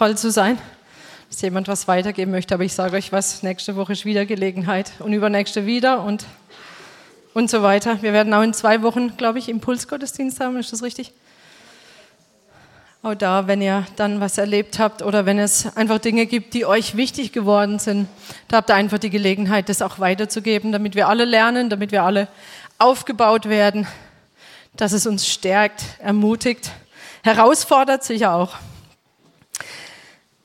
bald zu sein, dass jemand was weitergeben möchte. Aber ich sage euch was, nächste Woche ist wieder Gelegenheit und übernächste wieder und, und so weiter. Wir werden auch in zwei Wochen, glaube ich, Impulsgottesdienst haben, ist das richtig? Auch da, wenn ihr dann was erlebt habt oder wenn es einfach Dinge gibt, die euch wichtig geworden sind, da habt ihr einfach die Gelegenheit, das auch weiterzugeben, damit wir alle lernen, damit wir alle aufgebaut werden, dass es uns stärkt, ermutigt, herausfordert sicher auch.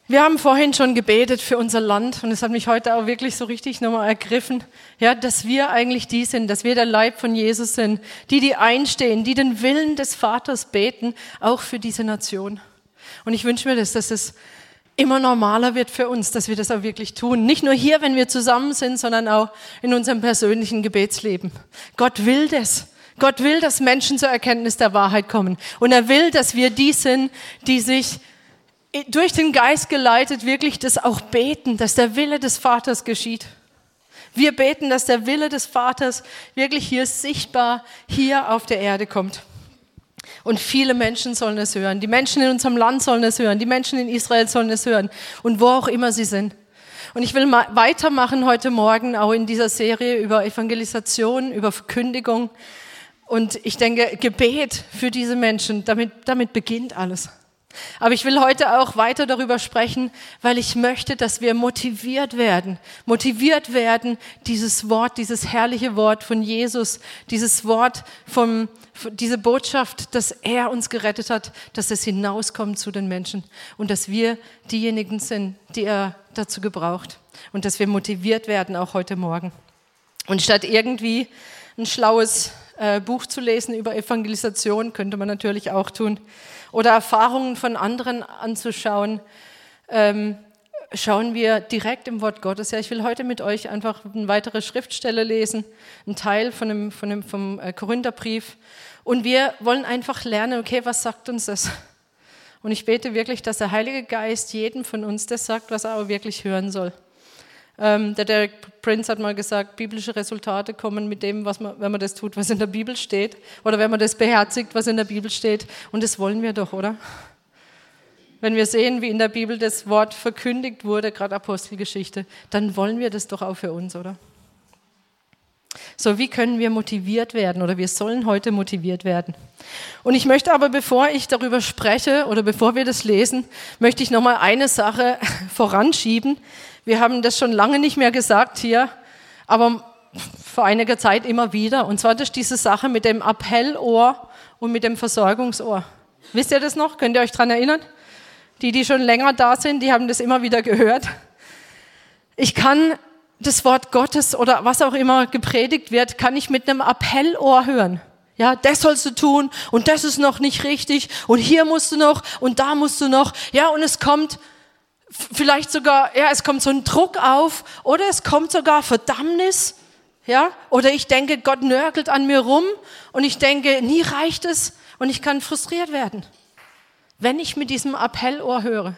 Wir haben vorhin schon gebetet für unser Land und es hat mich heute auch wirklich so richtig nochmal ergriffen, ja, dass wir eigentlich die sind, dass wir der Leib von Jesus sind, die, die einstehen, die den Willen des Vaters beten, auch für diese Nation. Und ich wünsche mir das, dass es immer normaler wird für uns, dass wir das auch wirklich tun. Nicht nur hier, wenn wir zusammen sind, sondern auch in unserem persönlichen Gebetsleben. Gott will das. Gott will, dass Menschen zur Erkenntnis der Wahrheit kommen. Und er will, dass wir die sind, die sich durch den Geist geleitet wirklich das auch beten, dass der Wille des Vaters geschieht. Wir beten, dass der Wille des Vaters wirklich hier sichtbar hier auf der Erde kommt. Und viele Menschen sollen es hören. Die Menschen in unserem Land sollen es hören. Die Menschen in Israel sollen es hören. Und wo auch immer sie sind. Und ich will weitermachen heute Morgen auch in dieser Serie über Evangelisation, über Verkündigung. Und ich denke, Gebet für diese Menschen, damit, damit beginnt alles. Aber ich will heute auch weiter darüber sprechen, weil ich möchte, dass wir motiviert werden. Motiviert werden, dieses Wort, dieses herrliche Wort von Jesus, dieses Wort vom, diese Botschaft, dass er uns gerettet hat, dass es hinauskommt zu den Menschen und dass wir diejenigen sind, die er dazu gebraucht und dass wir motiviert werden auch heute Morgen. Und statt irgendwie ein schlaues äh, Buch zu lesen über Evangelisation, könnte man natürlich auch tun, oder Erfahrungen von anderen anzuschauen, ähm, schauen wir direkt im Wort Gottes. Ja, ich will heute mit euch einfach eine weitere Schriftstelle lesen, einen Teil von dem, von dem, vom äh, Korintherbrief. Und wir wollen einfach lernen, okay, was sagt uns das? Und ich bete wirklich, dass der Heilige Geist jedem von uns das sagt, was er auch wirklich hören soll. Ähm, der Derek Prince hat mal gesagt, biblische Resultate kommen mit dem, was man, wenn man das tut, was in der Bibel steht, oder wenn man das beherzigt, was in der Bibel steht. Und das wollen wir doch, oder? Wenn wir sehen, wie in der Bibel das Wort verkündigt wurde, gerade Apostelgeschichte, dann wollen wir das doch auch für uns, oder? So, wie können wir motiviert werden oder wir sollen heute motiviert werden? Und ich möchte aber, bevor ich darüber spreche oder bevor wir das lesen, möchte ich nochmal eine Sache voranschieben, wir haben das schon lange nicht mehr gesagt hier, aber vor einiger Zeit immer wieder. Und zwar ist diese Sache mit dem Appellohr und mit dem Versorgungsohr. Wisst ihr das noch? Könnt ihr euch daran erinnern? Die, die schon länger da sind, die haben das immer wieder gehört. Ich kann das Wort Gottes oder was auch immer gepredigt wird, kann ich mit einem Appellohr hören. Ja, das sollst du tun und das ist noch nicht richtig und hier musst du noch und da musst du noch. Ja, und es kommt vielleicht sogar, ja, es kommt so ein Druck auf oder es kommt sogar Verdammnis, ja, oder ich denke, Gott nörgelt an mir rum und ich denke, nie reicht es und ich kann frustriert werden, wenn ich mit diesem Appellohr höre.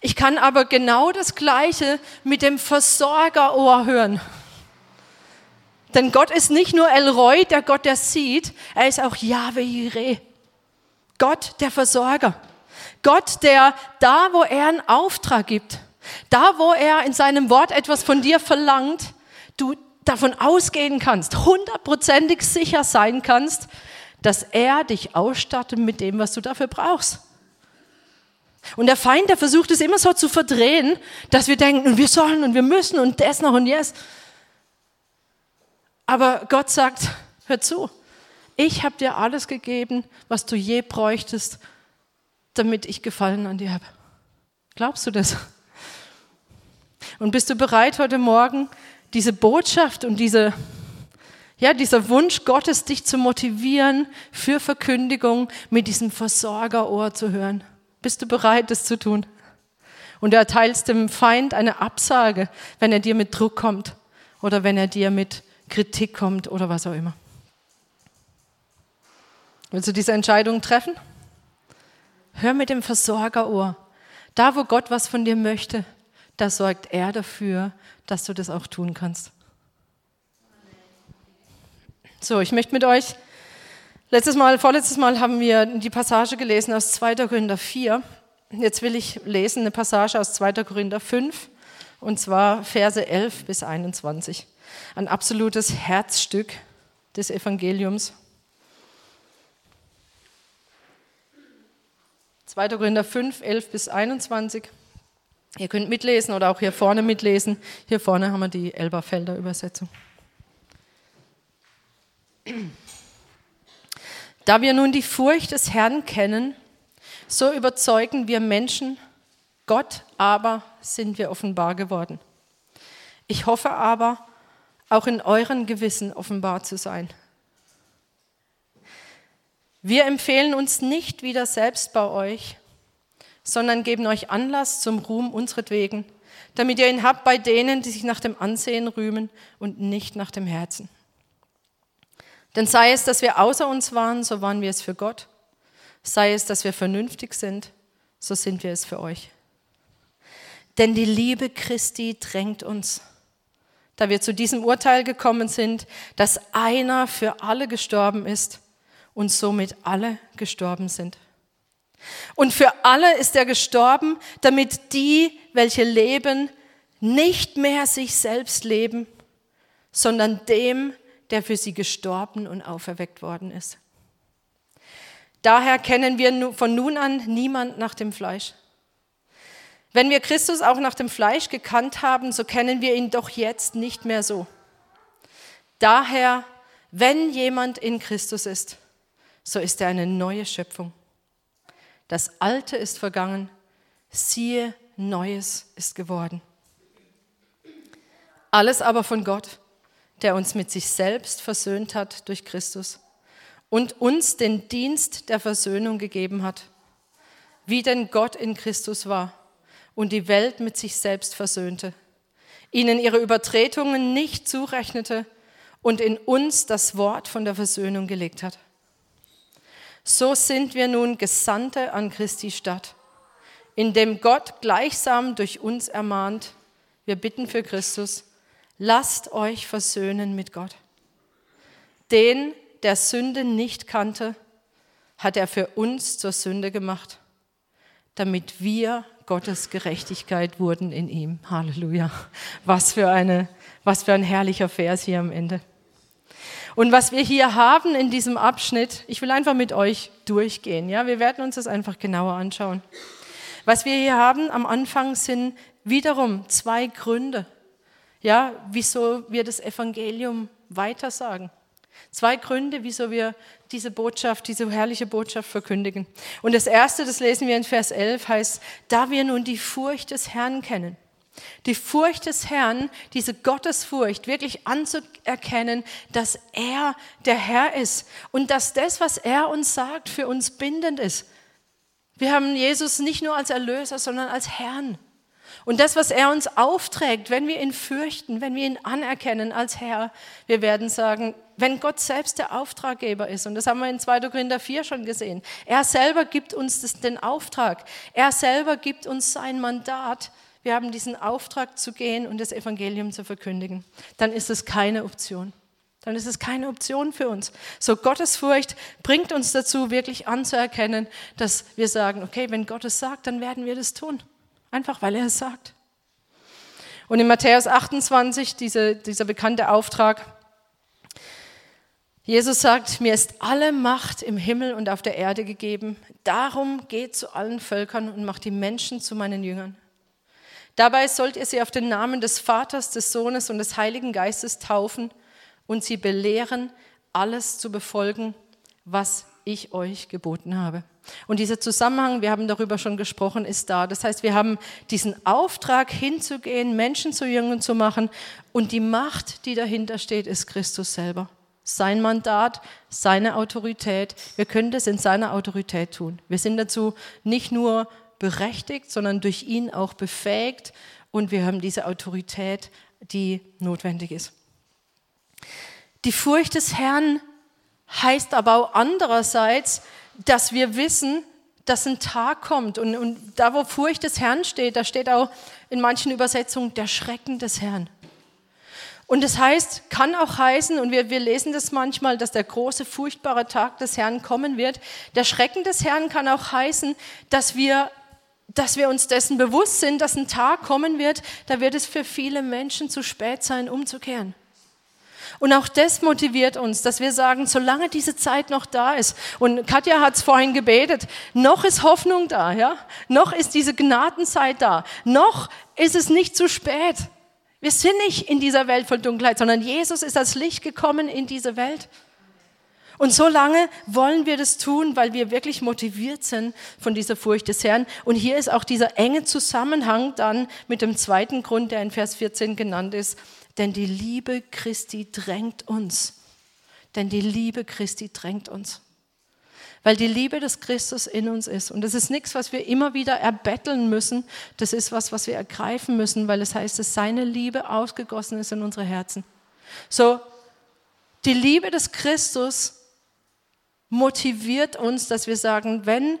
Ich kann aber genau das Gleiche mit dem Versorgerohr hören. Denn Gott ist nicht nur El Roy, der Gott, der sieht, er ist auch Yahweh Jireh. Gott, der Versorger. Gott, der da, wo er einen Auftrag gibt, da, wo er in seinem Wort etwas von dir verlangt, du davon ausgehen kannst, hundertprozentig sicher sein kannst, dass er dich ausstattet mit dem, was du dafür brauchst. Und der Feind, der versucht es immer so zu verdrehen, dass wir denken, wir sollen und wir müssen und das noch und yes. Aber Gott sagt, hör zu, ich habe dir alles gegeben, was du je bräuchtest, damit ich Gefallen an dir habe. Glaubst du das? Und bist du bereit heute Morgen, diese Botschaft und diese, ja, dieser Wunsch Gottes, dich zu motivieren für Verkündigung mit diesem Versorgerohr zu hören? Bist du bereit, das zu tun? Und du erteilst dem Feind eine Absage, wenn er dir mit Druck kommt oder wenn er dir mit Kritik kommt oder was auch immer. Willst du diese Entscheidung treffen? Hör mit dem Versorgerohr. Da, wo Gott was von dir möchte, da sorgt er dafür, dass du das auch tun kannst. So, ich möchte mit euch, letztes Mal, vorletztes Mal haben wir die Passage gelesen aus 2. Korinther 4 jetzt will ich lesen eine Passage aus 2. Korinther 5, und zwar Verse 11 bis 21. Ein absolutes Herzstück des Evangeliums. 2. Korinther 5, 11 bis 21. Ihr könnt mitlesen oder auch hier vorne mitlesen. Hier vorne haben wir die Elberfelder Übersetzung. Da wir nun die Furcht des Herrn kennen, so überzeugen wir Menschen, Gott aber sind wir offenbar geworden. Ich hoffe aber, auch in euren Gewissen offenbar zu sein. Wir empfehlen uns nicht wieder selbst bei euch, sondern geben euch Anlass zum Ruhm unseretwegen, damit ihr ihn habt bei denen, die sich nach dem Ansehen rühmen und nicht nach dem Herzen. Denn sei es, dass wir außer uns waren, so waren wir es für Gott. Sei es, dass wir vernünftig sind, so sind wir es für euch. Denn die Liebe Christi drängt uns, da wir zu diesem Urteil gekommen sind, dass einer für alle gestorben ist und somit alle gestorben sind. Und für alle ist er gestorben, damit die, welche leben, nicht mehr sich selbst leben, sondern dem, der für sie gestorben und auferweckt worden ist. Daher kennen wir von nun an niemand nach dem Fleisch. Wenn wir Christus auch nach dem Fleisch gekannt haben, so kennen wir ihn doch jetzt nicht mehr so. Daher, wenn jemand in Christus ist, so ist er eine neue Schöpfung. Das Alte ist vergangen, siehe, Neues ist geworden. Alles aber von Gott, der uns mit sich selbst versöhnt hat durch Christus und uns den Dienst der Versöhnung gegeben hat, wie denn Gott in Christus war und die Welt mit sich selbst versöhnte, ihnen ihre Übertretungen nicht zurechnete und in uns das Wort von der Versöhnung gelegt hat. So sind wir nun Gesandte an Christi Stadt, indem Gott gleichsam durch uns ermahnt, wir bitten für Christus, lasst euch versöhnen mit Gott. Den, der Sünde nicht kannte, hat er für uns zur Sünde gemacht, damit wir Gottes Gerechtigkeit wurden in ihm. Halleluja. Was für, eine, was für ein herrlicher Vers hier am Ende. Und was wir hier haben in diesem Abschnitt, ich will einfach mit euch durchgehen. Ja, wir werden uns das einfach genauer anschauen. Was wir hier haben am Anfang sind wiederum zwei Gründe, ja, wieso wir das Evangelium weitersagen. Zwei Gründe, wieso wir diese Botschaft, diese herrliche Botschaft verkündigen. Und das erste, das lesen wir in Vers 11, heißt, da wir nun die Furcht des Herrn kennen. Die Furcht des Herrn, diese Gottesfurcht, wirklich anzuerkennen, dass er der Herr ist und dass das, was er uns sagt, für uns bindend ist. Wir haben Jesus nicht nur als Erlöser, sondern als Herrn. Und das, was er uns aufträgt, wenn wir ihn fürchten, wenn wir ihn anerkennen als Herr, wir werden sagen, wenn Gott selbst der Auftraggeber ist, und das haben wir in 2. Korinther 4 schon gesehen, er selber gibt uns den Auftrag, er selber gibt uns sein Mandat, wir haben diesen Auftrag zu gehen und das Evangelium zu verkündigen, dann ist es keine Option. Dann ist es keine Option für uns. So Gottesfurcht bringt uns dazu, wirklich anzuerkennen, dass wir sagen, okay, wenn Gott es sagt, dann werden wir das tun. Einfach weil er es sagt. Und in Matthäus 28, diese, dieser bekannte Auftrag, Jesus sagt, mir ist alle Macht im Himmel und auf der Erde gegeben. Darum geht zu allen Völkern und macht die Menschen zu meinen Jüngern. Dabei sollt ihr sie auf den Namen des Vaters, des Sohnes und des Heiligen Geistes taufen und sie belehren, alles zu befolgen, was ich euch geboten habe. Und dieser Zusammenhang, wir haben darüber schon gesprochen, ist da. Das heißt, wir haben diesen Auftrag hinzugehen, Menschen zu Jüngern zu machen und die Macht, die dahinter steht, ist Christus selber. Sein Mandat, seine Autorität. Wir können das in seiner Autorität tun. Wir sind dazu nicht nur berechtigt, sondern durch ihn auch befähigt und wir haben diese Autorität, die notwendig ist. Die Furcht des Herrn heißt aber auch andererseits, dass wir wissen, dass ein Tag kommt. Und, und da, wo Furcht des Herrn steht, da steht auch in manchen Übersetzungen der Schrecken des Herrn. Und das heißt, kann auch heißen, und wir, wir lesen das manchmal, dass der große, furchtbare Tag des Herrn kommen wird. Der Schrecken des Herrn kann auch heißen, dass wir dass wir uns dessen bewusst sind, dass ein Tag kommen wird, da wird es für viele Menschen zu spät sein, umzukehren. Und auch das motiviert uns, dass wir sagen, solange diese Zeit noch da ist, und Katja hat es vorhin gebetet, noch ist Hoffnung da, ja? Noch ist diese Gnadenzeit da. Noch ist es nicht zu spät. Wir sind nicht in dieser Welt voll Dunkelheit, sondern Jesus ist als Licht gekommen in diese Welt. Und so lange wollen wir das tun, weil wir wirklich motiviert sind von dieser Furcht des Herrn. Und hier ist auch dieser enge Zusammenhang dann mit dem zweiten Grund, der in Vers 14 genannt ist. Denn die Liebe Christi drängt uns. Denn die Liebe Christi drängt uns. Weil die Liebe des Christus in uns ist. Und das ist nichts, was wir immer wieder erbetteln müssen. Das ist was, was wir ergreifen müssen, weil es heißt, dass seine Liebe ausgegossen ist in unsere Herzen. So, die Liebe des Christus motiviert uns, dass wir sagen, wenn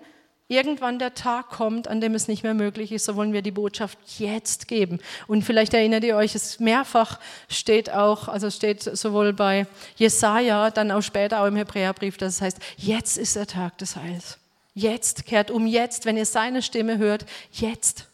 irgendwann der Tag kommt, an dem es nicht mehr möglich ist, so wollen wir die Botschaft jetzt geben. Und vielleicht erinnert ihr euch, es mehrfach steht auch, also steht sowohl bei Jesaja, dann auch später auch im Hebräerbrief, dass es heißt, jetzt ist der Tag des Heils. Jetzt kehrt um jetzt, wenn ihr seine Stimme hört, jetzt.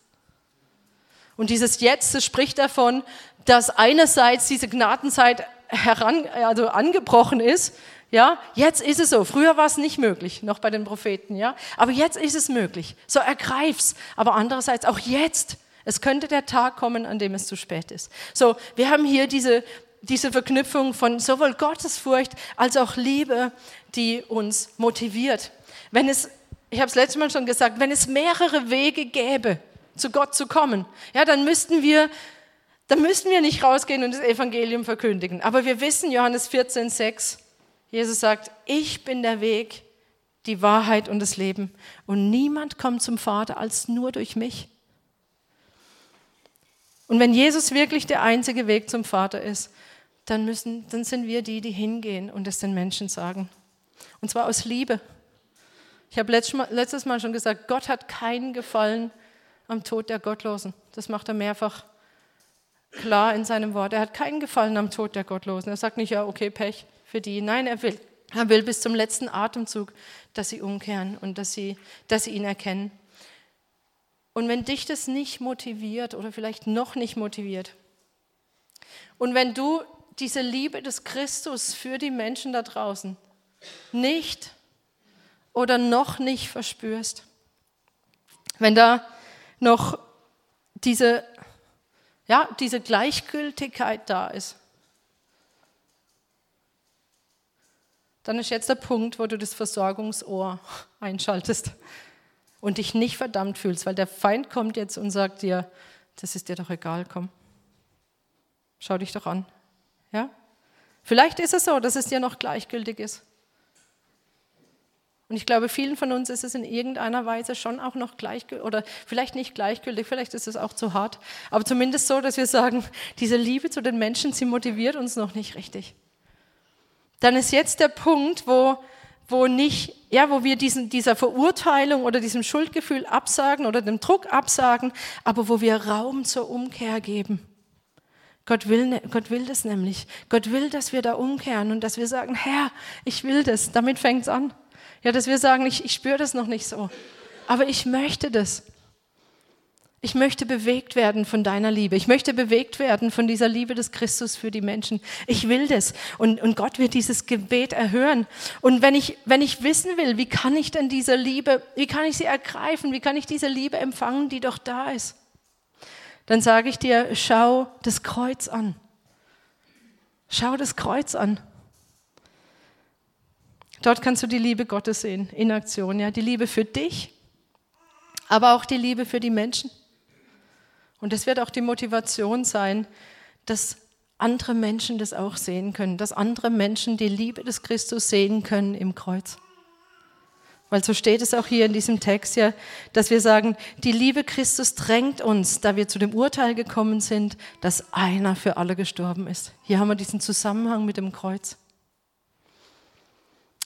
Und dieses Jetzt, das spricht davon, dass einerseits diese Gnadenzeit heran, also angebrochen ist, ja, jetzt ist es so. Früher war es nicht möglich, noch bei den Propheten, ja. Aber jetzt ist es möglich. So ergreif's. Aber andererseits auch jetzt. Es könnte der Tag kommen, an dem es zu spät ist. So, wir haben hier diese, diese Verknüpfung von sowohl Gottesfurcht als auch Liebe, die uns motiviert. Wenn es, ich habe es letztes Mal schon gesagt, wenn es mehrere Wege gäbe, zu Gott zu kommen, ja, dann müssten wir dann müssten wir nicht rausgehen und das Evangelium verkündigen. Aber wir wissen, Johannes 14, 6, Jesus sagt, ich bin der Weg, die Wahrheit und das Leben. Und niemand kommt zum Vater als nur durch mich. Und wenn Jesus wirklich der einzige Weg zum Vater ist, dann, müssen, dann sind wir die, die hingehen und es den Menschen sagen. Und zwar aus Liebe. Ich habe letztes Mal schon gesagt, Gott hat keinen Gefallen am Tod der Gottlosen. Das macht er mehrfach klar in seinem Wort. Er hat keinen Gefallen am Tod der Gottlosen. Er sagt nicht, ja, okay, Pech für die. Nein, er will. Er will bis zum letzten Atemzug, dass sie umkehren und dass sie, dass sie ihn erkennen. Und wenn dich das nicht motiviert oder vielleicht noch nicht motiviert, und wenn du diese Liebe des Christus für die Menschen da draußen nicht oder noch nicht verspürst, wenn da noch diese, ja, diese Gleichgültigkeit da ist, dann ist jetzt der Punkt, wo du das Versorgungsohr einschaltest und dich nicht verdammt fühlst, weil der Feind kommt jetzt und sagt dir, das ist dir doch egal, komm. Schau dich doch an. Ja? Vielleicht ist es so, dass es dir noch gleichgültig ist. Und ich glaube, vielen von uns ist es in irgendeiner Weise schon auch noch gleichgültig, oder vielleicht nicht gleichgültig, vielleicht ist es auch zu hart, aber zumindest so, dass wir sagen, diese Liebe zu den Menschen, sie motiviert uns noch nicht richtig dann ist jetzt der Punkt, wo, wo, nicht, ja, wo wir diesen, dieser Verurteilung oder diesem Schuldgefühl absagen oder dem Druck absagen, aber wo wir Raum zur Umkehr geben. Gott will, ne, Gott will das nämlich. Gott will, dass wir da umkehren und dass wir sagen, Herr, ich will das. Damit fängt es an. Ja, dass wir sagen, ich, ich spüre das noch nicht so. Aber ich möchte das. Ich möchte bewegt werden von deiner Liebe. Ich möchte bewegt werden von dieser Liebe des Christus für die Menschen. Ich will das. Und, und Gott wird dieses Gebet erhören. Und wenn ich, wenn ich wissen will, wie kann ich denn diese Liebe, wie kann ich sie ergreifen? Wie kann ich diese Liebe empfangen, die doch da ist? Dann sage ich dir, schau das Kreuz an. Schau das Kreuz an. Dort kannst du die Liebe Gottes sehen, in Aktion, ja, die Liebe für dich, aber auch die Liebe für die Menschen. Und das wird auch die Motivation sein, dass andere Menschen das auch sehen können, dass andere Menschen die Liebe des Christus sehen können im Kreuz. Weil so steht es auch hier in diesem Text ja, dass wir sagen, die Liebe Christus drängt uns, da wir zu dem Urteil gekommen sind, dass einer für alle gestorben ist. Hier haben wir diesen Zusammenhang mit dem Kreuz.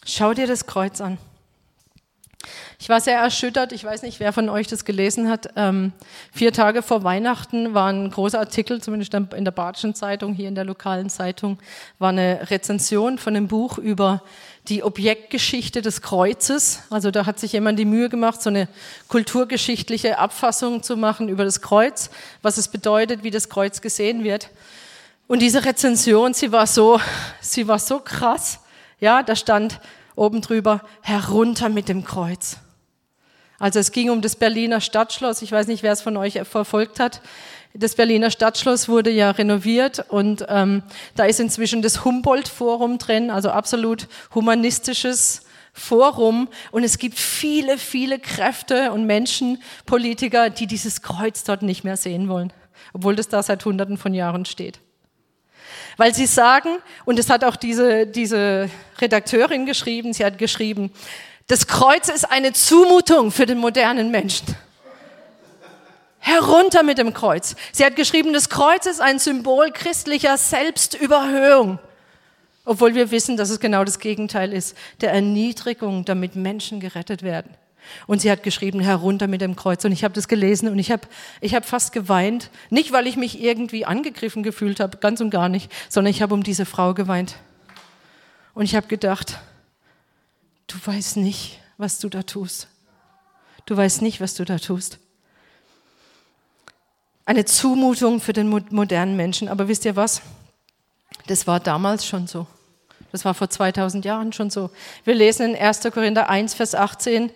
Schau dir das Kreuz an. Ich war sehr erschüttert. Ich weiß nicht, wer von euch das gelesen hat. Ähm, vier Tage vor Weihnachten war ein großer Artikel, zumindest in der Badischen Zeitung, hier in der lokalen Zeitung, war eine Rezension von einem Buch über die Objektgeschichte des Kreuzes. Also da hat sich jemand die Mühe gemacht, so eine kulturgeschichtliche Abfassung zu machen über das Kreuz, was es bedeutet, wie das Kreuz gesehen wird. Und diese Rezension, sie war so, sie war so krass. Ja, da stand oben drüber, herunter mit dem Kreuz. Also es ging um das Berliner Stadtschloss. Ich weiß nicht, wer es von euch verfolgt hat. Das Berliner Stadtschloss wurde ja renoviert und ähm, da ist inzwischen das Humboldt-Forum drin, also absolut humanistisches Forum. Und es gibt viele, viele Kräfte und Menschen, Politiker, die dieses Kreuz dort nicht mehr sehen wollen, obwohl das da seit Hunderten von Jahren steht. Weil sie sagen, und es hat auch diese, diese Redakteurin geschrieben, sie hat geschrieben, das Kreuz ist eine Zumutung für den modernen Menschen. Herunter mit dem Kreuz. Sie hat geschrieben, das Kreuz ist ein Symbol christlicher Selbstüberhöhung. Obwohl wir wissen, dass es genau das Gegenteil ist, der Erniedrigung, damit Menschen gerettet werden. Und sie hat geschrieben, herunter mit dem Kreuz. Und ich habe das gelesen und ich habe ich hab fast geweint. Nicht, weil ich mich irgendwie angegriffen gefühlt habe, ganz und gar nicht, sondern ich habe um diese Frau geweint. Und ich habe gedacht, du weißt nicht, was du da tust. Du weißt nicht, was du da tust. Eine Zumutung für den modernen Menschen. Aber wisst ihr was? Das war damals schon so. Das war vor 2000 Jahren schon so. Wir lesen in 1. Korinther 1, Vers 18,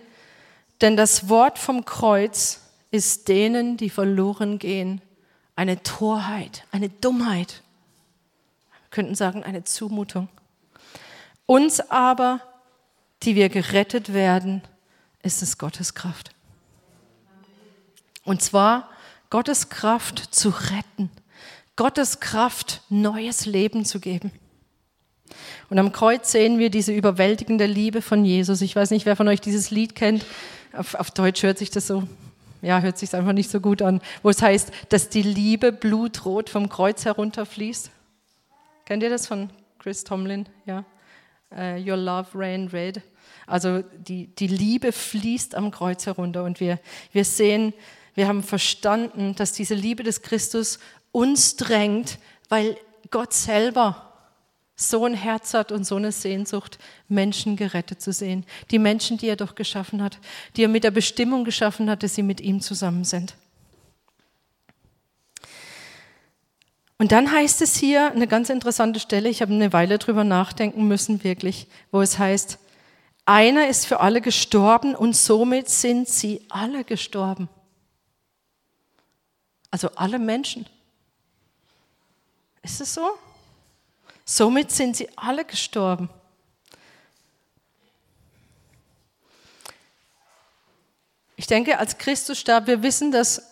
denn das Wort vom Kreuz ist denen, die verloren gehen, eine Torheit, eine Dummheit. Wir könnten sagen, eine Zumutung. Uns aber die wir gerettet werden, ist es Gottes Kraft. Und zwar Gottes Kraft zu retten, Gottes Kraft neues Leben zu geben. Und am Kreuz sehen wir diese überwältigende Liebe von Jesus. Ich weiß nicht, wer von euch dieses Lied kennt. Auf, auf Deutsch hört sich das so, ja, hört sich einfach nicht so gut an, wo es heißt, dass die Liebe blutrot vom Kreuz herunterfließt. Kennt ihr das von Chris Tomlin? Ja. Uh, Your Love Rain Red. Also die, die Liebe fließt am Kreuz herunter und wir, wir sehen, wir haben verstanden, dass diese Liebe des Christus uns drängt, weil Gott selber so ein Herz hat und so eine Sehnsucht, Menschen gerettet zu sehen. Die Menschen, die er doch geschaffen hat, die er mit der Bestimmung geschaffen hat, dass sie mit ihm zusammen sind. Und dann heißt es hier eine ganz interessante Stelle, ich habe eine Weile drüber nachdenken müssen, wirklich, wo es heißt, einer ist für alle gestorben und somit sind sie alle gestorben. Also alle Menschen. Ist es so? Somit sind sie alle gestorben. Ich denke, als Christus starb, wir wissen, dass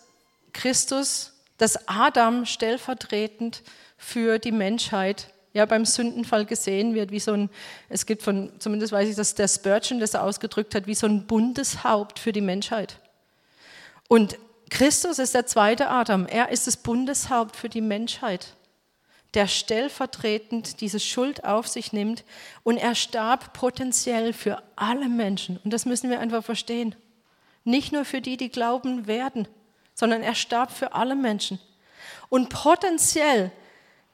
Christus, dass Adam stellvertretend für die Menschheit ja, beim Sündenfall gesehen wird, wie so ein, es gibt von, zumindest weiß ich, dass der Spurgeon das ausgedrückt hat, wie so ein Bundeshaupt für die Menschheit. Und Christus ist der zweite Adam. Er ist das Bundeshaupt für die Menschheit, der stellvertretend diese Schuld auf sich nimmt. Und er starb potenziell für alle Menschen. Und das müssen wir einfach verstehen. Nicht nur für die, die glauben werden, sondern er starb für alle Menschen. Und potenziell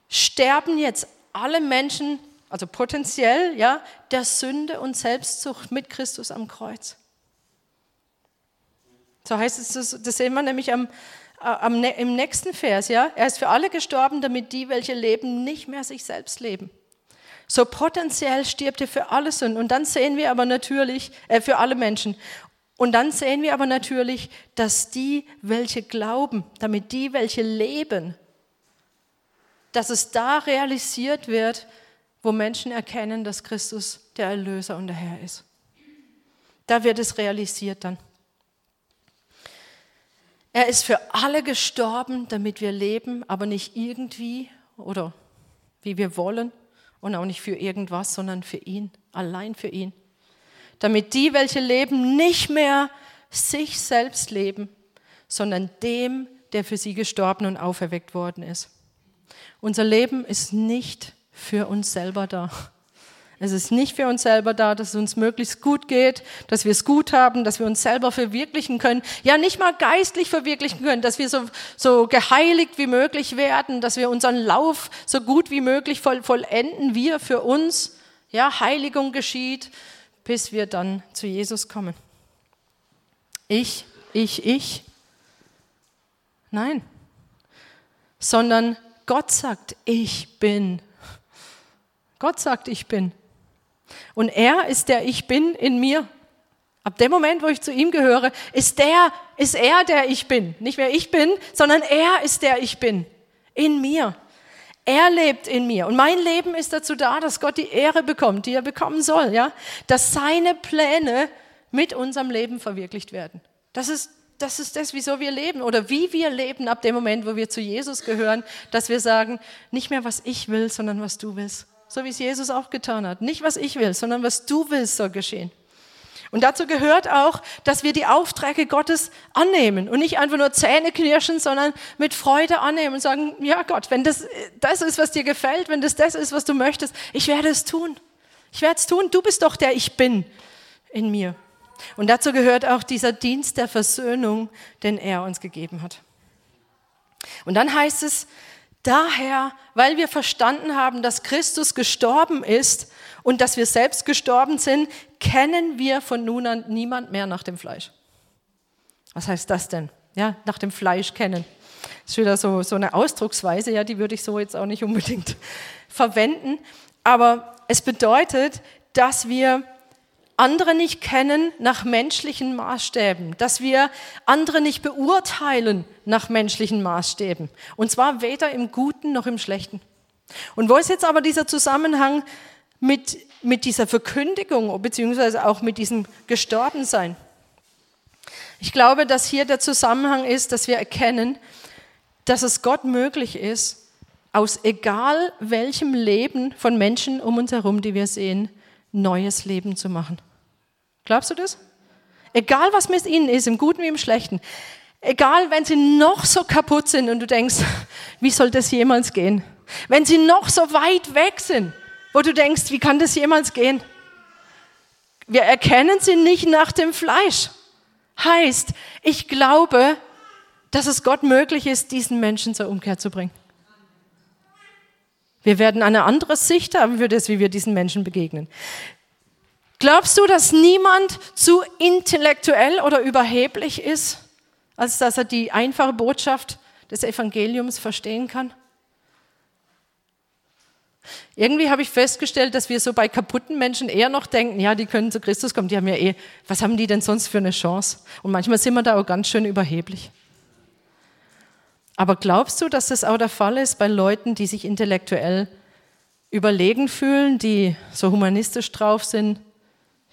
sterben jetzt alle Menschen, also potenziell, ja, der Sünde und Selbstsucht mit Christus am Kreuz. So heißt es, das, sehen wir nämlich am, am, im nächsten Vers, ja. Er ist für alle gestorben, damit die, welche leben, nicht mehr sich selbst leben. So potenziell stirbt er für alle Sünden. Und dann sehen wir aber natürlich, äh, für alle Menschen. Und dann sehen wir aber natürlich, dass die, welche glauben, damit die, welche leben, dass es da realisiert wird, wo Menschen erkennen, dass Christus der Erlöser und der Herr ist. Da wird es realisiert dann. Er ist für alle gestorben, damit wir leben, aber nicht irgendwie oder wie wir wollen und auch nicht für irgendwas, sondern für ihn, allein für ihn. Damit die, welche leben, nicht mehr sich selbst leben, sondern dem, der für sie gestorben und auferweckt worden ist. Unser Leben ist nicht für uns selber da. Es ist nicht für uns selber da, dass es uns möglichst gut geht, dass wir es gut haben, dass wir uns selber verwirklichen können. Ja, nicht mal geistlich verwirklichen können, dass wir so, so geheiligt wie möglich werden, dass wir unseren Lauf so gut wie möglich voll, vollenden, wir für uns. Ja, Heiligung geschieht, bis wir dann zu Jesus kommen. Ich, ich, ich. Nein. Sondern Gott sagt, ich bin. Gott sagt, ich bin. Und er ist der Ich bin in mir. Ab dem Moment, wo ich zu ihm gehöre, ist der, ist er der Ich bin. Nicht mehr ich bin, sondern er ist der Ich bin. In mir. Er lebt in mir. Und mein Leben ist dazu da, dass Gott die Ehre bekommt, die er bekommen soll, ja. Dass seine Pläne mit unserem Leben verwirklicht werden. Das ist das ist das, wieso wir leben oder wie wir leben ab dem Moment, wo wir zu Jesus gehören, dass wir sagen, nicht mehr was ich will, sondern was du willst. So wie es Jesus auch getan hat. Nicht was ich will, sondern was du willst soll geschehen. Und dazu gehört auch, dass wir die Aufträge Gottes annehmen und nicht einfach nur Zähne knirschen, sondern mit Freude annehmen und sagen, ja Gott, wenn das das ist, was dir gefällt, wenn das das ist, was du möchtest, ich werde es tun. Ich werde es tun. Du bist doch der Ich bin in mir. Und dazu gehört auch dieser Dienst der Versöhnung, den er uns gegeben hat. Und dann heißt es, daher, weil wir verstanden haben, dass Christus gestorben ist und dass wir selbst gestorben sind, kennen wir von nun an niemand mehr nach dem Fleisch. Was heißt das denn? Ja, nach dem Fleisch kennen. Das ist wieder so, so eine Ausdrucksweise, ja, die würde ich so jetzt auch nicht unbedingt verwenden. Aber es bedeutet, dass wir andere nicht kennen nach menschlichen Maßstäben, dass wir andere nicht beurteilen nach menschlichen Maßstäben. Und zwar weder im Guten noch im Schlechten. Und wo ist jetzt aber dieser Zusammenhang mit, mit dieser Verkündigung, beziehungsweise auch mit diesem Gestorbensein. Ich glaube, dass hier der Zusammenhang ist, dass wir erkennen, dass es Gott möglich ist, aus egal welchem Leben von Menschen um uns herum, die wir sehen, neues Leben zu machen. Glaubst du das? Egal was mit ihnen ist, im Guten wie im Schlechten. Egal, wenn sie noch so kaputt sind und du denkst, wie soll das jemals gehen? Wenn sie noch so weit weg sind wo du denkst, wie kann das jemals gehen? Wir erkennen sie nicht nach dem Fleisch. Heißt, ich glaube, dass es Gott möglich ist, diesen Menschen zur Umkehr zu bringen. Wir werden eine andere Sicht haben für das, wie wir diesen Menschen begegnen. Glaubst du, dass niemand zu intellektuell oder überheblich ist, als dass er die einfache Botschaft des Evangeliums verstehen kann? Irgendwie habe ich festgestellt, dass wir so bei kaputten Menschen eher noch denken, ja, die können zu Christus kommen, die haben ja eh, was haben die denn sonst für eine Chance? Und manchmal sind wir da auch ganz schön überheblich. Aber glaubst du, dass das auch der Fall ist bei Leuten, die sich intellektuell überlegen fühlen, die so humanistisch drauf sind,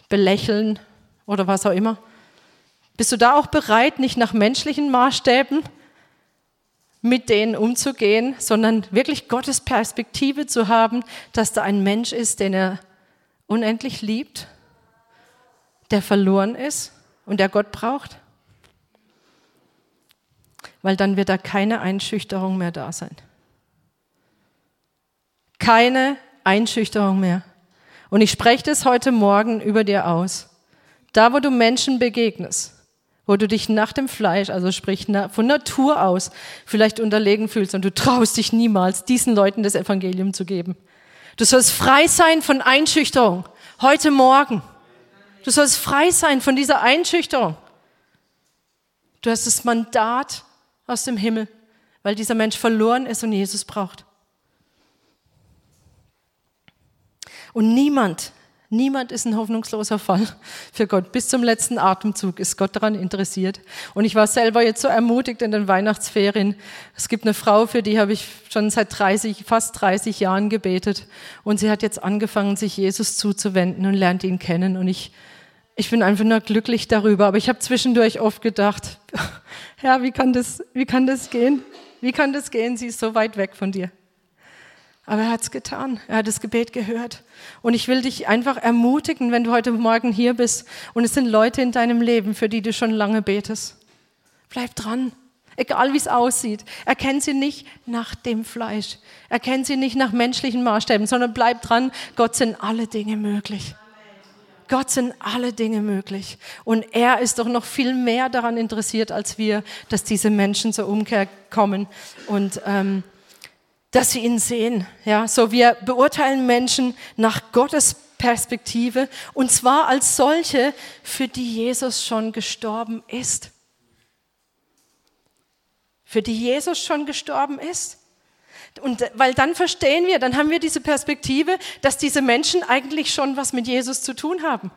belächeln oder was auch immer? Bist du da auch bereit, nicht nach menschlichen Maßstäben, mit denen umzugehen, sondern wirklich Gottes Perspektive zu haben, dass da ein Mensch ist, den er unendlich liebt, der verloren ist und der Gott braucht. Weil dann wird da keine Einschüchterung mehr da sein. Keine Einschüchterung mehr. Und ich spreche das heute Morgen über dir aus. Da, wo du Menschen begegnest, wo du dich nach dem Fleisch, also sprich von Natur aus, vielleicht unterlegen fühlst und du traust dich niemals, diesen Leuten das Evangelium zu geben. Du sollst frei sein von Einschüchterung. Heute Morgen. Du sollst frei sein von dieser Einschüchterung. Du hast das Mandat aus dem Himmel, weil dieser Mensch verloren ist und Jesus braucht. Und niemand Niemand ist ein hoffnungsloser Fall für Gott. Bis zum letzten Atemzug ist Gott daran interessiert. Und ich war selber jetzt so ermutigt in den Weihnachtsferien. Es gibt eine Frau, für die habe ich schon seit 30, fast 30 Jahren gebetet. Und sie hat jetzt angefangen, sich Jesus zuzuwenden und lernt ihn kennen. Und ich, ich bin einfach nur glücklich darüber. Aber ich habe zwischendurch oft gedacht, Herr, wie kann das, wie kann das gehen? Wie kann das gehen? Sie ist so weit weg von dir. Aber er hat es getan. Er hat das Gebet gehört. Und ich will dich einfach ermutigen, wenn du heute Morgen hier bist und es sind Leute in deinem Leben, für die du schon lange betest. Bleib dran. Egal wie es aussieht. Erkenn sie nicht nach dem Fleisch. Erkenn sie nicht nach menschlichen Maßstäben, sondern bleib dran. Gott sind alle Dinge möglich. Gott sind alle Dinge möglich. Und er ist doch noch viel mehr daran interessiert als wir, dass diese Menschen zur Umkehr kommen. Und ähm, dass sie ihn sehen. Ja, so wir beurteilen Menschen nach Gottes Perspektive, und zwar als solche, für die Jesus schon gestorben ist. Für die Jesus schon gestorben ist. Und weil dann verstehen wir, dann haben wir diese Perspektive, dass diese Menschen eigentlich schon was mit Jesus zu tun haben.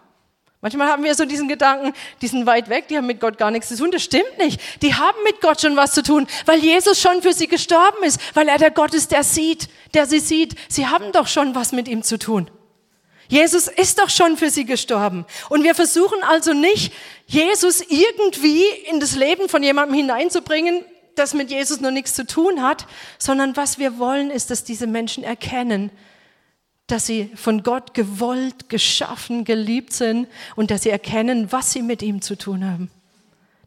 Manchmal haben wir so diesen Gedanken, die sind weit weg, die haben mit Gott gar nichts zu tun. Das stimmt nicht. Die haben mit Gott schon was zu tun, weil Jesus schon für sie gestorben ist, weil er der Gott ist, der sieht, der sie sieht. Sie haben doch schon was mit ihm zu tun. Jesus ist doch schon für sie gestorben. Und wir versuchen also nicht, Jesus irgendwie in das Leben von jemandem hineinzubringen, das mit Jesus noch nichts zu tun hat, sondern was wir wollen, ist, dass diese Menschen erkennen, dass sie von Gott gewollt, geschaffen, geliebt sind und dass sie erkennen, was sie mit ihm zu tun haben.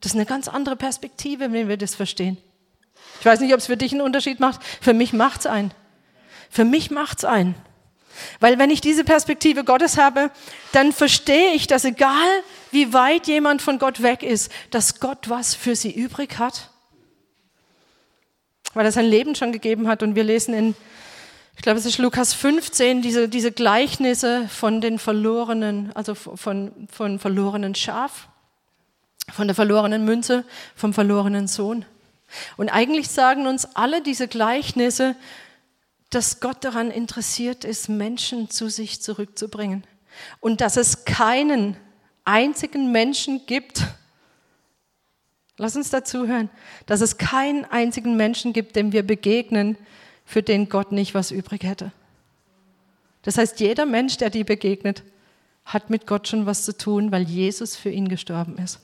Das ist eine ganz andere Perspektive, wenn wir das verstehen. Ich weiß nicht, ob es für dich einen Unterschied macht. Für mich macht es einen. Für mich macht es einen. Weil wenn ich diese Perspektive Gottes habe, dann verstehe ich, dass egal wie weit jemand von Gott weg ist, dass Gott was für sie übrig hat. Weil er sein Leben schon gegeben hat. Und wir lesen in ich glaube, es ist Lukas 15, diese, diese Gleichnisse von den verlorenen, also von, von verlorenen Schaf, von der verlorenen Münze, vom verlorenen Sohn. Und eigentlich sagen uns alle diese Gleichnisse, dass Gott daran interessiert ist, Menschen zu sich zurückzubringen. Und dass es keinen einzigen Menschen gibt, lass uns dazu hören, dass es keinen einzigen Menschen gibt, dem wir begegnen, für den Gott nicht was übrig hätte. Das heißt, jeder Mensch, der dir begegnet, hat mit Gott schon was zu tun, weil Jesus für ihn gestorben ist.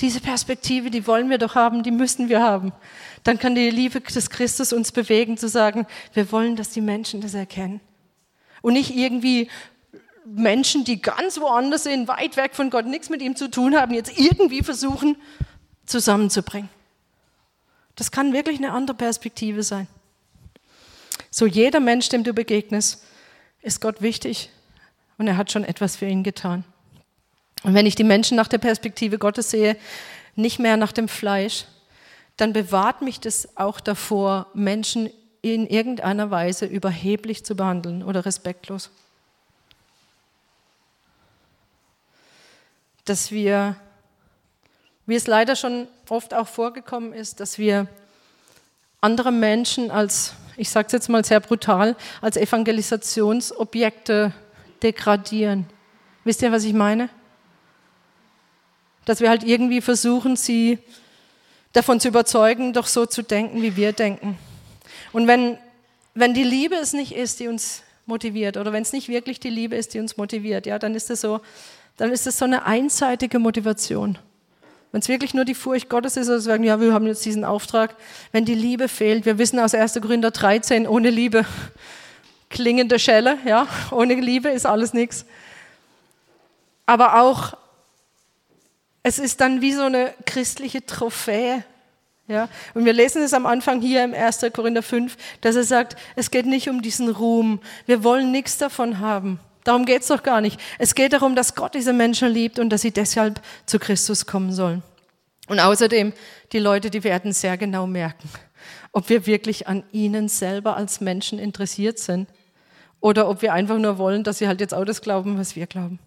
Diese Perspektive, die wollen wir doch haben, die müssen wir haben. Dann kann die Liebe des Christus uns bewegen zu sagen, wir wollen, dass die Menschen das erkennen. Und nicht irgendwie Menschen, die ganz woanders sind, weit weg von Gott, nichts mit ihm zu tun haben, jetzt irgendwie versuchen zusammenzubringen. Das kann wirklich eine andere Perspektive sein. So jeder Mensch, dem du begegnest, ist Gott wichtig und er hat schon etwas für ihn getan. Und wenn ich die Menschen nach der Perspektive Gottes sehe, nicht mehr nach dem Fleisch, dann bewahrt mich das auch davor, Menschen in irgendeiner Weise überheblich zu behandeln oder respektlos. Dass wir wie es leider schon oft auch vorgekommen ist, dass wir andere Menschen als, ich sage es jetzt mal sehr brutal, als Evangelisationsobjekte degradieren. Wisst ihr, was ich meine? Dass wir halt irgendwie versuchen, sie davon zu überzeugen, doch so zu denken, wie wir denken. Und wenn, wenn die Liebe es nicht ist, die uns motiviert, oder wenn es nicht wirklich die Liebe ist, die uns motiviert, ja, dann ist es so, dann ist es so eine einseitige Motivation. Wenn es wirklich nur die Furcht Gottes ist, also sagen, ja, wir haben jetzt diesen Auftrag. Wenn die Liebe fehlt, wir wissen aus 1. Korinther 13, ohne Liebe klingende Schelle, ja, ohne Liebe ist alles nichts. Aber auch, es ist dann wie so eine christliche Trophäe. Ja, und wir lesen es am Anfang hier im 1. Korinther 5, dass er sagt, es geht nicht um diesen Ruhm. Wir wollen nichts davon haben. Darum geht es doch gar nicht. Es geht darum, dass Gott diese Menschen liebt und dass sie deshalb zu Christus kommen sollen. Und außerdem, die Leute, die werden sehr genau merken, ob wir wirklich an ihnen selber als Menschen interessiert sind oder ob wir einfach nur wollen, dass sie halt jetzt auch das glauben, was wir glauben.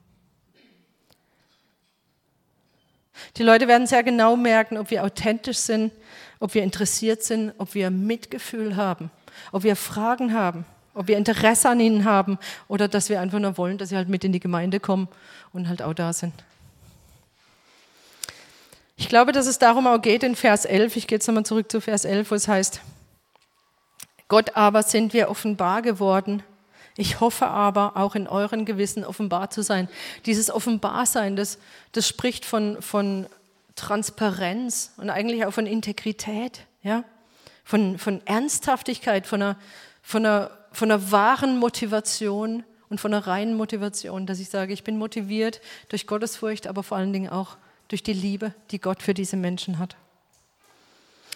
Die Leute werden sehr genau merken, ob wir authentisch sind, ob wir interessiert sind, ob wir Mitgefühl haben, ob wir Fragen haben ob wir Interesse an ihnen haben oder dass wir einfach nur wollen, dass sie halt mit in die Gemeinde kommen und halt auch da sind. Ich glaube, dass es darum auch geht in Vers 11, ich gehe jetzt nochmal zurück zu Vers 11, wo es heißt, Gott aber sind wir offenbar geworden. Ich hoffe aber, auch in euren Gewissen offenbar zu sein. Dieses Offenbarsein, das, das spricht von, von Transparenz und eigentlich auch von Integrität, ja? von, von Ernsthaftigkeit, von einer, von einer von einer wahren Motivation und von einer reinen Motivation, dass ich sage, ich bin motiviert durch Gottesfurcht, aber vor allen Dingen auch durch die Liebe, die Gott für diese Menschen hat.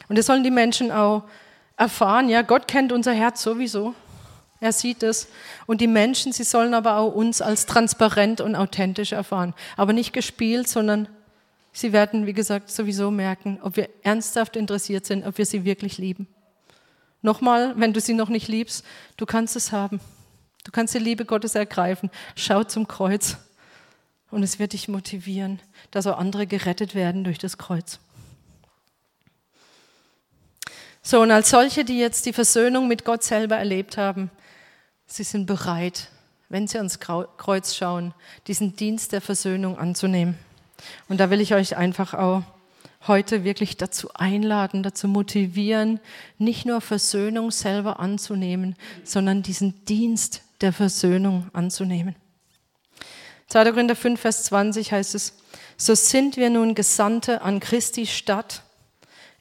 Und das sollen die Menschen auch erfahren. Ja, Gott kennt unser Herz sowieso. Er sieht es. Und die Menschen, sie sollen aber auch uns als transparent und authentisch erfahren. Aber nicht gespielt, sondern sie werden, wie gesagt, sowieso merken, ob wir ernsthaft interessiert sind, ob wir sie wirklich lieben. Nochmal, wenn du sie noch nicht liebst, du kannst es haben. Du kannst die Liebe Gottes ergreifen. Schau zum Kreuz. Und es wird dich motivieren, dass auch andere gerettet werden durch das Kreuz. So, und als solche, die jetzt die Versöhnung mit Gott selber erlebt haben, sie sind bereit, wenn sie ans Kreuz schauen, diesen Dienst der Versöhnung anzunehmen. Und da will ich euch einfach auch heute wirklich dazu einladen, dazu motivieren, nicht nur Versöhnung selber anzunehmen, sondern diesen Dienst der Versöhnung anzunehmen. 2. Korinther 5, Vers 20 heißt es, so sind wir nun Gesandte an Christi Stadt,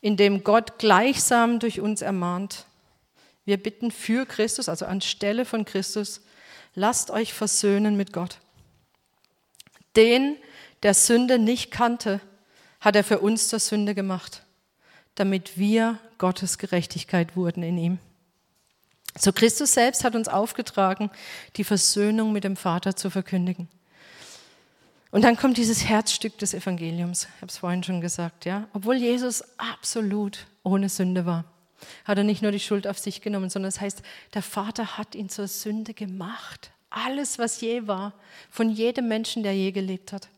in dem Gott gleichsam durch uns ermahnt. Wir bitten für Christus, also anstelle von Christus, lasst euch versöhnen mit Gott. Den, der Sünde nicht kannte, hat er für uns zur Sünde gemacht, damit wir Gottes Gerechtigkeit wurden in ihm. So Christus selbst hat uns aufgetragen, die Versöhnung mit dem Vater zu verkündigen. Und dann kommt dieses Herzstück des Evangeliums. Ich habe es vorhin schon gesagt, ja. Obwohl Jesus absolut ohne Sünde war, hat er nicht nur die Schuld auf sich genommen, sondern es das heißt, der Vater hat ihn zur Sünde gemacht. Alles, was je war, von jedem Menschen, der je gelebt hat,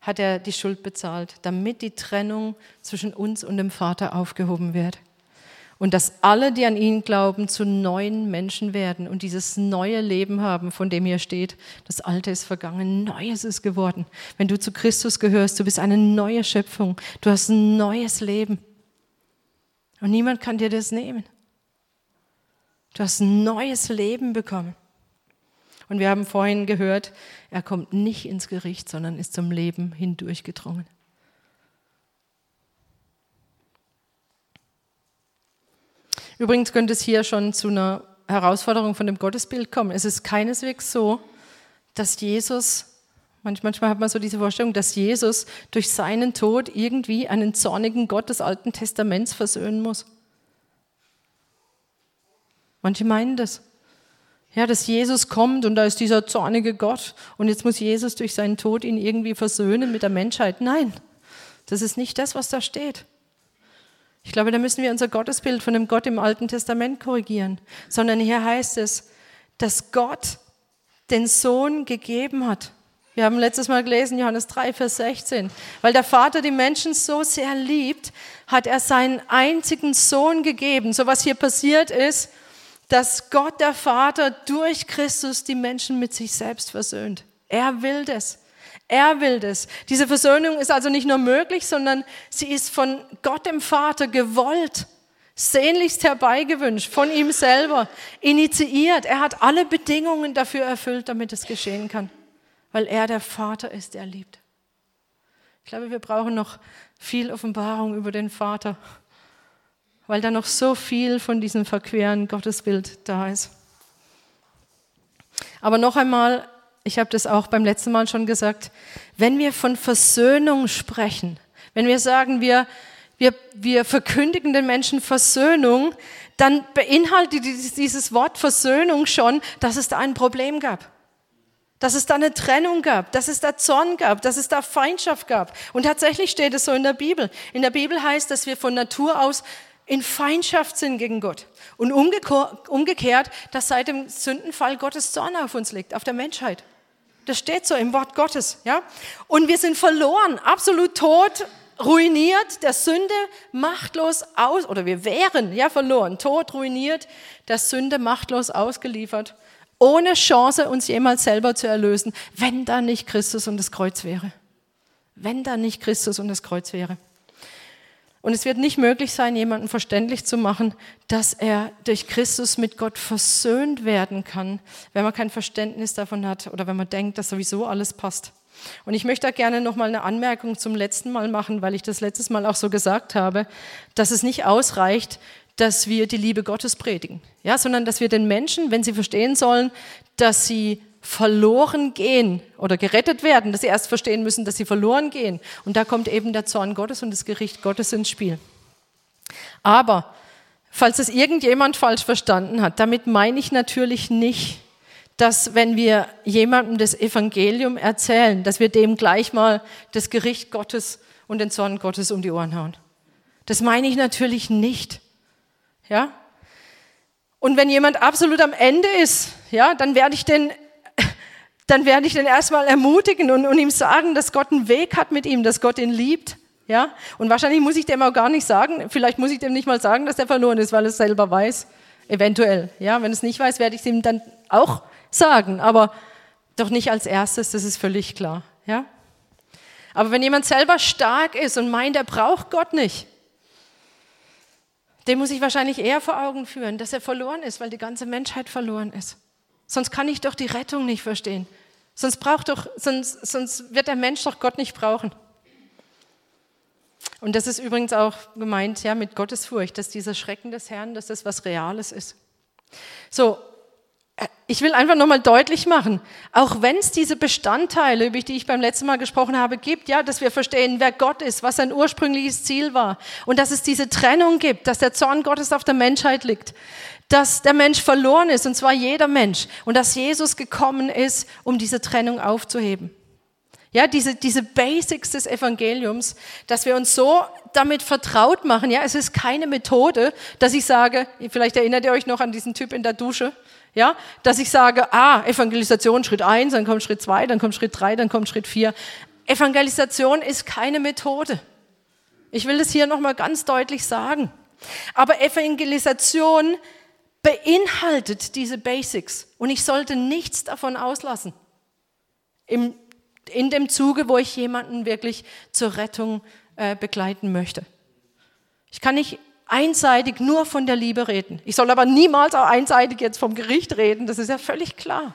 hat er die Schuld bezahlt, damit die Trennung zwischen uns und dem Vater aufgehoben wird und dass alle, die an ihn glauben, zu neuen Menschen werden und dieses neue Leben haben, von dem hier steht, das Alte ist vergangen, Neues ist geworden. Wenn du zu Christus gehörst, du bist eine neue Schöpfung, du hast ein neues Leben. Und niemand kann dir das nehmen. Du hast ein neues Leben bekommen. Und wir haben vorhin gehört, er kommt nicht ins Gericht, sondern ist zum Leben hindurchgedrungen. Übrigens könnte es hier schon zu einer Herausforderung von dem Gottesbild kommen. Es ist keineswegs so, dass Jesus, manchmal hat man so diese Vorstellung, dass Jesus durch seinen Tod irgendwie einen zornigen Gott des Alten Testaments versöhnen muss. Manche meinen das. Ja, dass Jesus kommt und da ist dieser zornige Gott und jetzt muss Jesus durch seinen Tod ihn irgendwie versöhnen mit der Menschheit. Nein, das ist nicht das, was da steht. Ich glaube, da müssen wir unser Gottesbild von dem Gott im Alten Testament korrigieren, sondern hier heißt es, dass Gott den Sohn gegeben hat. Wir haben letztes Mal gelesen, Johannes 3, Vers 16. Weil der Vater die Menschen so sehr liebt, hat er seinen einzigen Sohn gegeben. So was hier passiert ist, dass Gott der Vater durch Christus die Menschen mit sich selbst versöhnt. Er will das. Er will das. Diese Versöhnung ist also nicht nur möglich, sondern sie ist von Gott dem Vater gewollt, sehnlichst herbeigewünscht, von ihm selber, initiiert. Er hat alle Bedingungen dafür erfüllt, damit es geschehen kann, weil er der Vater ist, der liebt. Ich glaube, wir brauchen noch viel Offenbarung über den Vater, weil da noch so viel von diesem verqueren Gottesbild da ist. Aber noch einmal, ich habe das auch beim letzten Mal schon gesagt, wenn wir von Versöhnung sprechen, wenn wir sagen, wir, wir, wir verkündigen den Menschen Versöhnung, dann beinhaltet dieses Wort Versöhnung schon, dass es da ein Problem gab. Dass es da eine Trennung gab, dass es da Zorn gab, dass es da Feindschaft gab. Und tatsächlich steht es so in der Bibel. In der Bibel heißt, dass wir von Natur aus in Feindschaft sind gegen Gott. Und umgekehrt, dass seit dem Sündenfall Gottes Zorn auf uns liegt, auf der Menschheit. Das steht so im Wort Gottes, ja? Und wir sind verloren, absolut tot, ruiniert, der Sünde machtlos aus, oder wir wären ja verloren, tot, ruiniert, der Sünde machtlos ausgeliefert, ohne Chance, uns jemals selber zu erlösen, wenn da nicht Christus und das Kreuz wäre. Wenn da nicht Christus und das Kreuz wäre. Und es wird nicht möglich sein, jemanden verständlich zu machen, dass er durch Christus mit Gott versöhnt werden kann, wenn man kein Verständnis davon hat oder wenn man denkt, dass sowieso alles passt. Und ich möchte da gerne noch mal eine Anmerkung zum letzten Mal machen, weil ich das letztes Mal auch so gesagt habe, dass es nicht ausreicht, dass wir die Liebe Gottes predigen, ja, sondern dass wir den Menschen, wenn sie verstehen sollen, dass sie verloren gehen oder gerettet werden, dass sie erst verstehen müssen, dass sie verloren gehen. Und da kommt eben der Zorn Gottes und das Gericht Gottes ins Spiel. Aber, falls es irgendjemand falsch verstanden hat, damit meine ich natürlich nicht, dass wenn wir jemandem das Evangelium erzählen, dass wir dem gleich mal das Gericht Gottes und den Zorn Gottes um die Ohren hauen. Das meine ich natürlich nicht. Ja? Und wenn jemand absolut am Ende ist, ja, dann werde ich den, dann werde ich den erstmal ermutigen und, und ihm sagen, dass Gott einen Weg hat mit ihm, dass Gott ihn liebt. Ja, und wahrscheinlich muss ich dem auch gar nicht sagen, vielleicht muss ich dem nicht mal sagen, dass der verloren ist, weil er es selber weiß. Eventuell. Ja, wenn es nicht weiß, werde ich es ihm dann auch sagen, aber doch nicht als erstes, das ist völlig klar. Ja? Aber wenn jemand selber stark ist und meint, er braucht Gott nicht, dem muss ich wahrscheinlich eher vor Augen führen, dass er verloren ist, weil die ganze Menschheit verloren ist. Sonst kann ich doch die Rettung nicht verstehen. Sonst, braucht doch, sonst, sonst wird der Mensch doch Gott nicht brauchen. Und das ist übrigens auch gemeint ja, mit Gottesfurcht, dass dieser Schrecken des Herrn, dass das was Reales ist. So, ich will einfach nochmal deutlich machen, auch wenn es diese Bestandteile, über die ich beim letzten Mal gesprochen habe, gibt, ja, dass wir verstehen, wer Gott ist, was sein ursprüngliches Ziel war und dass es diese Trennung gibt, dass der Zorn Gottes auf der Menschheit liegt, dass der Mensch verloren ist, und zwar jeder Mensch, und dass Jesus gekommen ist, um diese Trennung aufzuheben. Ja, diese, diese Basics des Evangeliums, dass wir uns so damit vertraut machen. Ja, es ist keine Methode, dass ich sage, vielleicht erinnert ihr euch noch an diesen Typ in der Dusche, ja, dass ich sage, ah, Evangelisation Schritt eins, dann kommt Schritt zwei, dann kommt Schritt drei, dann kommt Schritt vier. Evangelisation ist keine Methode. Ich will das hier nochmal ganz deutlich sagen. Aber Evangelisation beinhaltet diese Basics und ich sollte nichts davon auslassen. Im, in dem Zuge, wo ich jemanden wirklich zur Rettung äh, begleiten möchte. Ich kann nicht einseitig nur von der Liebe reden. Ich soll aber niemals auch einseitig jetzt vom Gericht reden, das ist ja völlig klar.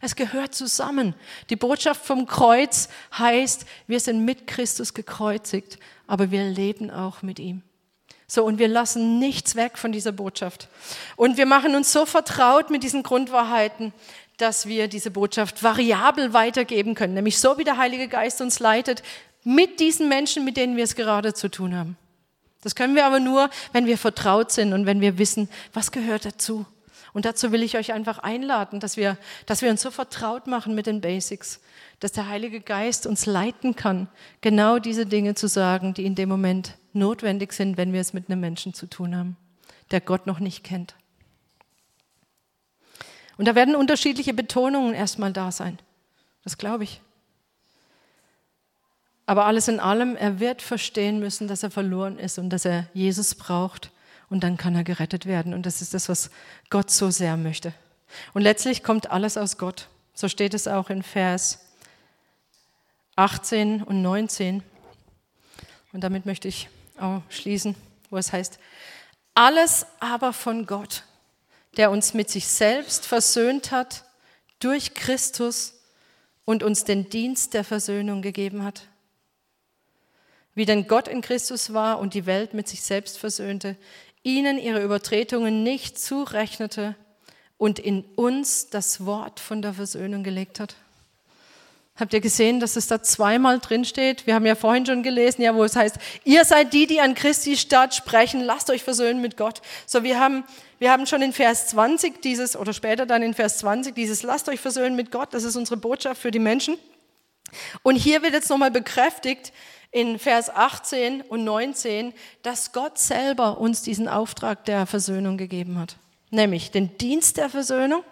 Es gehört zusammen. Die Botschaft vom Kreuz heißt, wir sind mit Christus gekreuzigt, aber wir leben auch mit ihm. So, und wir lassen nichts weg von dieser Botschaft. Und wir machen uns so vertraut mit diesen Grundwahrheiten, dass wir diese Botschaft variabel weitergeben können, nämlich so wie der Heilige Geist uns leitet, mit diesen Menschen, mit denen wir es gerade zu tun haben. Das können wir aber nur, wenn wir vertraut sind und wenn wir wissen, was gehört dazu. Und dazu will ich euch einfach einladen, dass wir, dass wir uns so vertraut machen mit den Basics, dass der Heilige Geist uns leiten kann, genau diese Dinge zu sagen, die in dem Moment notwendig sind, wenn wir es mit einem Menschen zu tun haben, der Gott noch nicht kennt. Und da werden unterschiedliche Betonungen erstmal da sein. Das glaube ich. Aber alles in allem, er wird verstehen müssen, dass er verloren ist und dass er Jesus braucht. Und dann kann er gerettet werden. Und das ist das, was Gott so sehr möchte. Und letztlich kommt alles aus Gott. So steht es auch in Vers 18 und 19. Und damit möchte ich auch schließen, wo es heißt, alles aber von Gott, der uns mit sich selbst versöhnt hat durch Christus und uns den Dienst der Versöhnung gegeben hat wie denn Gott in Christus war und die Welt mit sich selbst versöhnte, ihnen ihre Übertretungen nicht zurechnete und in uns das Wort von der Versöhnung gelegt hat. Habt ihr gesehen, dass es da zweimal drin steht? Wir haben ja vorhin schon gelesen, ja, wo es heißt, ihr seid die, die an Christi Stadt sprechen, lasst euch versöhnen mit Gott. So, wir haben, wir haben schon in Vers 20 dieses, oder später dann in Vers 20 dieses, lasst euch versöhnen mit Gott, das ist unsere Botschaft für die Menschen. Und hier wird jetzt nochmal bekräftigt, in Vers 18 und 19, dass Gott selber uns diesen Auftrag der Versöhnung gegeben hat. Nämlich den Dienst der Versöhnung.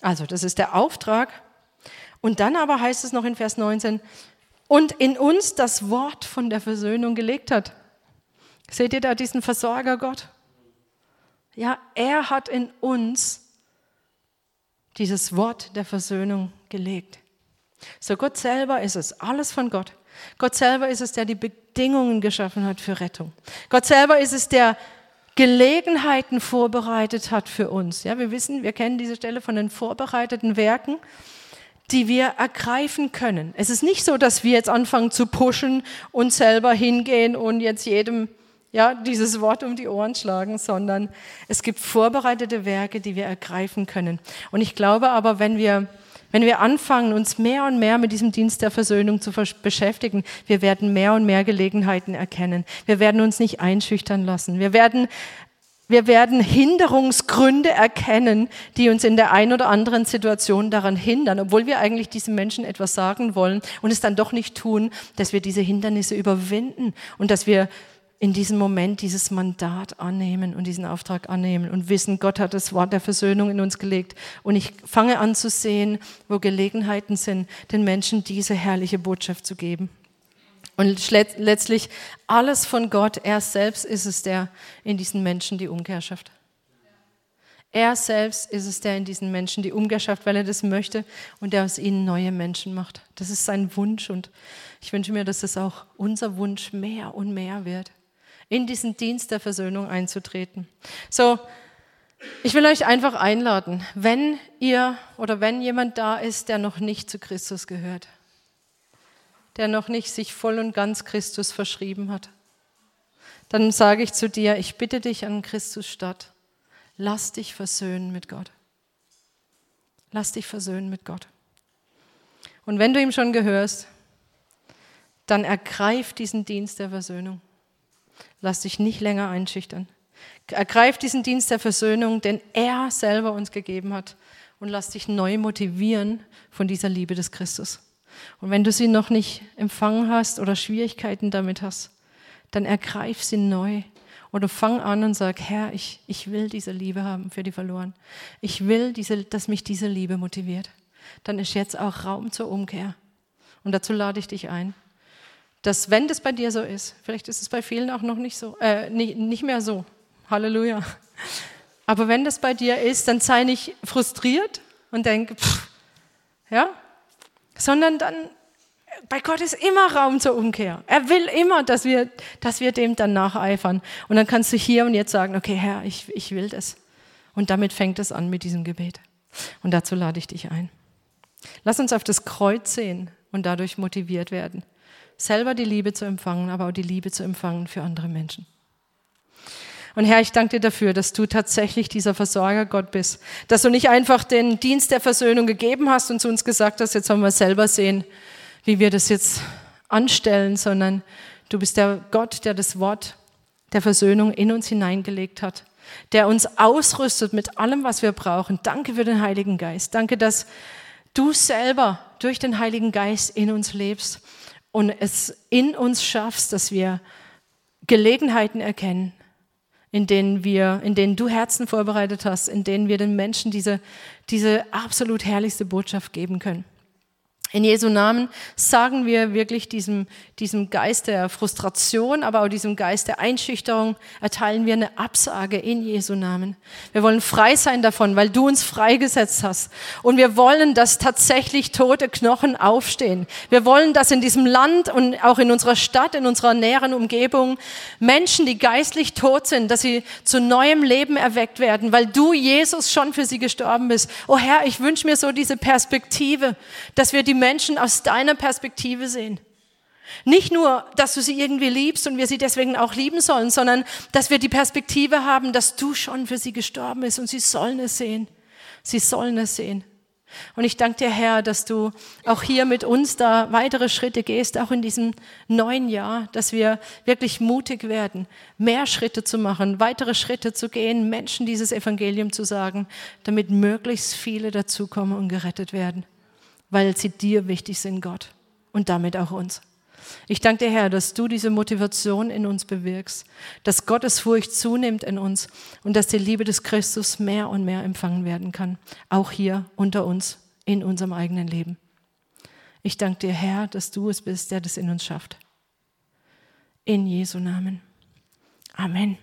Also das ist der Auftrag. Und dann aber heißt es noch in Vers 19, und in uns das Wort von der Versöhnung gelegt hat. Seht ihr da diesen Versorger Gott? Ja, er hat in uns dieses Wort der Versöhnung gelegt. So Gott selber ist es, alles von Gott. Gott selber ist es, der die Bedingungen geschaffen hat für Rettung. Gott selber ist es, der Gelegenheiten vorbereitet hat für uns. Ja, wir wissen, wir kennen diese Stelle von den vorbereiteten Werken, die wir ergreifen können. Es ist nicht so, dass wir jetzt anfangen zu pushen und selber hingehen und jetzt jedem ja, dieses Wort um die Ohren schlagen, sondern es gibt vorbereitete Werke, die wir ergreifen können. Und ich glaube aber, wenn wir wenn wir anfangen, uns mehr und mehr mit diesem Dienst der Versöhnung zu beschäftigen, wir werden mehr und mehr Gelegenheiten erkennen. Wir werden uns nicht einschüchtern lassen. Wir werden, wir werden Hinderungsgründe erkennen, die uns in der einen oder anderen Situation daran hindern, obwohl wir eigentlich diesen Menschen etwas sagen wollen und es dann doch nicht tun, dass wir diese Hindernisse überwinden und dass wir in diesem Moment dieses Mandat annehmen und diesen Auftrag annehmen und wissen, Gott hat das Wort der Versöhnung in uns gelegt. Und ich fange an zu sehen, wo Gelegenheiten sind, den Menschen diese herrliche Botschaft zu geben. Und letztlich alles von Gott, er selbst ist es, der in diesen Menschen die Umkehr schafft. Er selbst ist es, der in diesen Menschen die Umkehr schafft, weil er das möchte und der aus ihnen neue Menschen macht. Das ist sein Wunsch und ich wünsche mir, dass das auch unser Wunsch mehr und mehr wird in diesen Dienst der Versöhnung einzutreten. So, ich will euch einfach einladen, wenn ihr oder wenn jemand da ist, der noch nicht zu Christus gehört, der noch nicht sich voll und ganz Christus verschrieben hat, dann sage ich zu dir, ich bitte dich an Christus statt, lass dich versöhnen mit Gott. Lass dich versöhnen mit Gott. Und wenn du ihm schon gehörst, dann ergreif diesen Dienst der Versöhnung. Lass dich nicht länger einschüchtern. Ergreif diesen Dienst der Versöhnung, den er selber uns gegeben hat. Und lass dich neu motivieren von dieser Liebe des Christus. Und wenn du sie noch nicht empfangen hast oder Schwierigkeiten damit hast, dann ergreif sie neu. Oder fang an und sag, Herr, ich, ich will diese Liebe haben für die Verloren. Ich will, diese, dass mich diese Liebe motiviert. Dann ist jetzt auch Raum zur Umkehr. Und dazu lade ich dich ein dass wenn das bei dir so ist, vielleicht ist es bei vielen auch noch nicht so, äh, nicht, mehr so, Halleluja. Aber wenn das bei dir ist, dann sei nicht frustriert und denke, pff, ja, sondern dann, bei Gott ist immer Raum zur Umkehr. Er will immer, dass wir, dass wir dem dann nacheifern. Und dann kannst du hier und jetzt sagen, okay, Herr, ich, ich will das. Und damit fängt es an mit diesem Gebet. Und dazu lade ich dich ein. Lass uns auf das Kreuz sehen und dadurch motiviert werden selber die Liebe zu empfangen, aber auch die Liebe zu empfangen für andere Menschen. Und Herr, ich danke dir dafür, dass du tatsächlich dieser Versorger Gott bist, dass du nicht einfach den Dienst der Versöhnung gegeben hast und zu uns gesagt hast, jetzt sollen wir selber sehen, wie wir das jetzt anstellen, sondern du bist der Gott, der das Wort der Versöhnung in uns hineingelegt hat, der uns ausrüstet mit allem, was wir brauchen. Danke für den Heiligen Geist. Danke, dass du selber durch den Heiligen Geist in uns lebst und es in uns schaffst, dass wir Gelegenheiten erkennen, in denen wir, in denen du Herzen vorbereitet hast, in denen wir den Menschen diese, diese absolut herrlichste Botschaft geben können. In Jesu Namen sagen wir wirklich diesem, diesem Geist der Frustration, aber auch diesem Geist der Einschüchterung, erteilen wir eine Absage in Jesu Namen. Wir wollen frei sein davon, weil du uns freigesetzt hast. Und wir wollen, dass tatsächlich tote Knochen aufstehen. Wir wollen, dass in diesem Land und auch in unserer Stadt, in unserer näheren Umgebung Menschen, die geistlich tot sind, dass sie zu neuem Leben erweckt werden, weil du, Jesus, schon für sie gestorben bist. Oh Herr, ich wünsche mir so diese Perspektive, dass wir die Menschen aus deiner Perspektive sehen. Nicht nur, dass du sie irgendwie liebst und wir sie deswegen auch lieben sollen, sondern dass wir die Perspektive haben, dass du schon für sie gestorben bist und sie sollen es sehen. Sie sollen es sehen. Und ich danke dir, Herr, dass du auch hier mit uns da weitere Schritte gehst, auch in diesem neuen Jahr, dass wir wirklich mutig werden, mehr Schritte zu machen, weitere Schritte zu gehen, Menschen dieses Evangelium zu sagen, damit möglichst viele dazukommen und gerettet werden weil sie dir wichtig sind, Gott, und damit auch uns. Ich danke dir, Herr, dass du diese Motivation in uns bewirkst, dass Gottes Furcht zunimmt in uns und dass die Liebe des Christus mehr und mehr empfangen werden kann, auch hier unter uns in unserem eigenen Leben. Ich danke dir, Herr, dass du es bist, der das in uns schafft. In Jesu Namen. Amen.